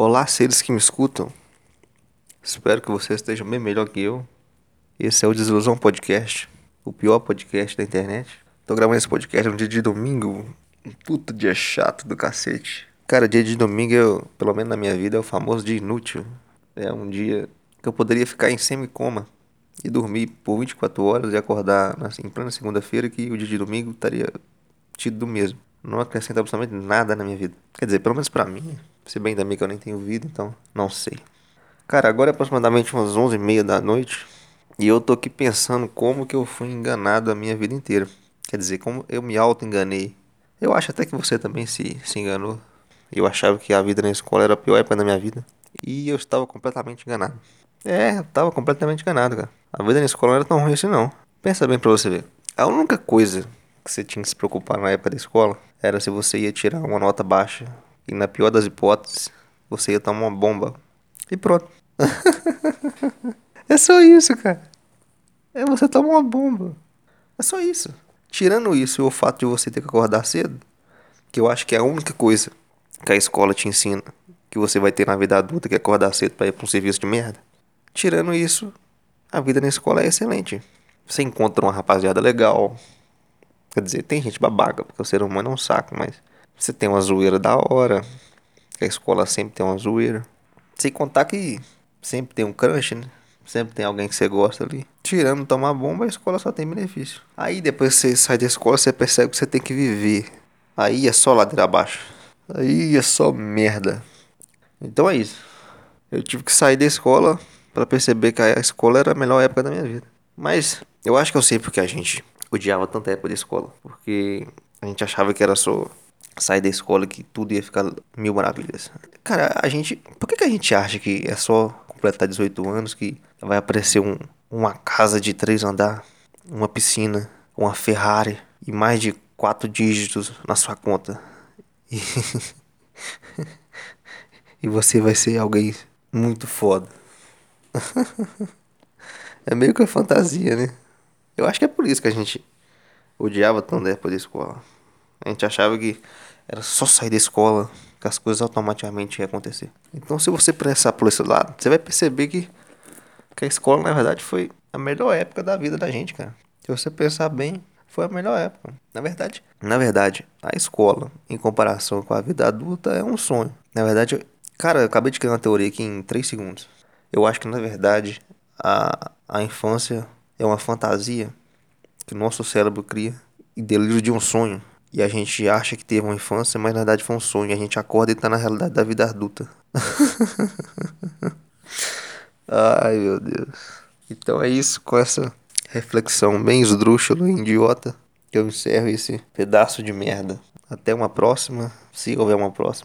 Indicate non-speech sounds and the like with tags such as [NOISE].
Olá, seres que me escutam. Espero que você esteja bem melhor que eu. Esse é o Desilusão Podcast, o pior podcast da internet. Tô gravando esse podcast no dia de domingo, um puto dia chato do cacete. Cara, dia de domingo, eu, pelo menos na minha vida, é o famoso dia inútil. É um dia que eu poderia ficar em semicoma e dormir por 24 horas e acordar assim, em plena segunda-feira que o dia de domingo estaria tido do mesmo. Não acrescenta absolutamente nada na minha vida. Quer dizer, pelo menos pra mim. Se bem também que eu nem tenho vida, então não sei. Cara, agora é aproximadamente umas 11h30 da noite. E eu tô aqui pensando como que eu fui enganado a minha vida inteira. Quer dizer, como eu me auto-enganei. Eu acho até que você também se, se enganou. Eu achava que a vida na escola era a pior época da minha vida. E eu estava completamente enganado. É, eu estava completamente enganado, cara. A vida na escola não era tão ruim assim, não. Pensa bem pra você ver. A única coisa que você tinha que se preocupar na época da escola era se você ia tirar uma nota baixa. E na pior das hipóteses, você ia tomar uma bomba. E pronto. [LAUGHS] é só isso, cara. É você tomar uma bomba. É só isso. Tirando isso e o fato de você ter que acordar cedo, que eu acho que é a única coisa que a escola te ensina que você vai ter na vida adulta que é acordar cedo para ir para um serviço de merda. Tirando isso, a vida na escola é excelente. Você encontra uma rapaziada legal. Quer dizer, tem gente babaca, porque o ser humano é um saco, mas você tem uma zoeira da hora. A escola sempre tem uma zoeira. Sem contar que sempre tem um crush, né? Sempre tem alguém que você gosta ali. Tirando tomar bomba, a escola só tem benefício. Aí depois que você sai da escola, você percebe que você tem que viver. Aí é só ladeira abaixo. Aí é só merda. Então é isso. Eu tive que sair da escola para perceber que a escola era a melhor época da minha vida. Mas eu acho que eu sei porque a gente odiava tanta época de escola. Porque a gente achava que era só sair da escola que tudo ia ficar mil maravilhas. Cara, a gente. Por que, que a gente acha que é só completar 18 anos que vai aparecer um, uma casa de três andar, uma piscina, uma Ferrari e mais de quatro dígitos na sua conta? E, [LAUGHS] e você vai ser alguém muito foda. [LAUGHS] é meio que uma fantasia, né? Eu acho que é por isso que a gente odiava tanto a época da escola. A gente achava que era só sair da escola que as coisas automaticamente iam acontecer. Então, se você pensar por esse lado, você vai perceber que, que a escola, na verdade, foi a melhor época da vida da gente, cara. Se você pensar bem, foi a melhor época. Na verdade, na verdade, a escola, em comparação com a vida adulta, é um sonho. Na verdade, cara, eu acabei de criar uma teoria aqui em 3 segundos. Eu acho que, na verdade, a, a infância é uma fantasia que o nosso cérebro cria e delírio de um sonho. E a gente acha que teve uma infância, mas na verdade foi um sonho. A gente acorda e tá na realidade da vida adulta. [LAUGHS] Ai, meu Deus. Então é isso, com essa reflexão bem esdrúxula e idiota, que eu encerro esse pedaço de merda. Até uma próxima, se houver uma próxima.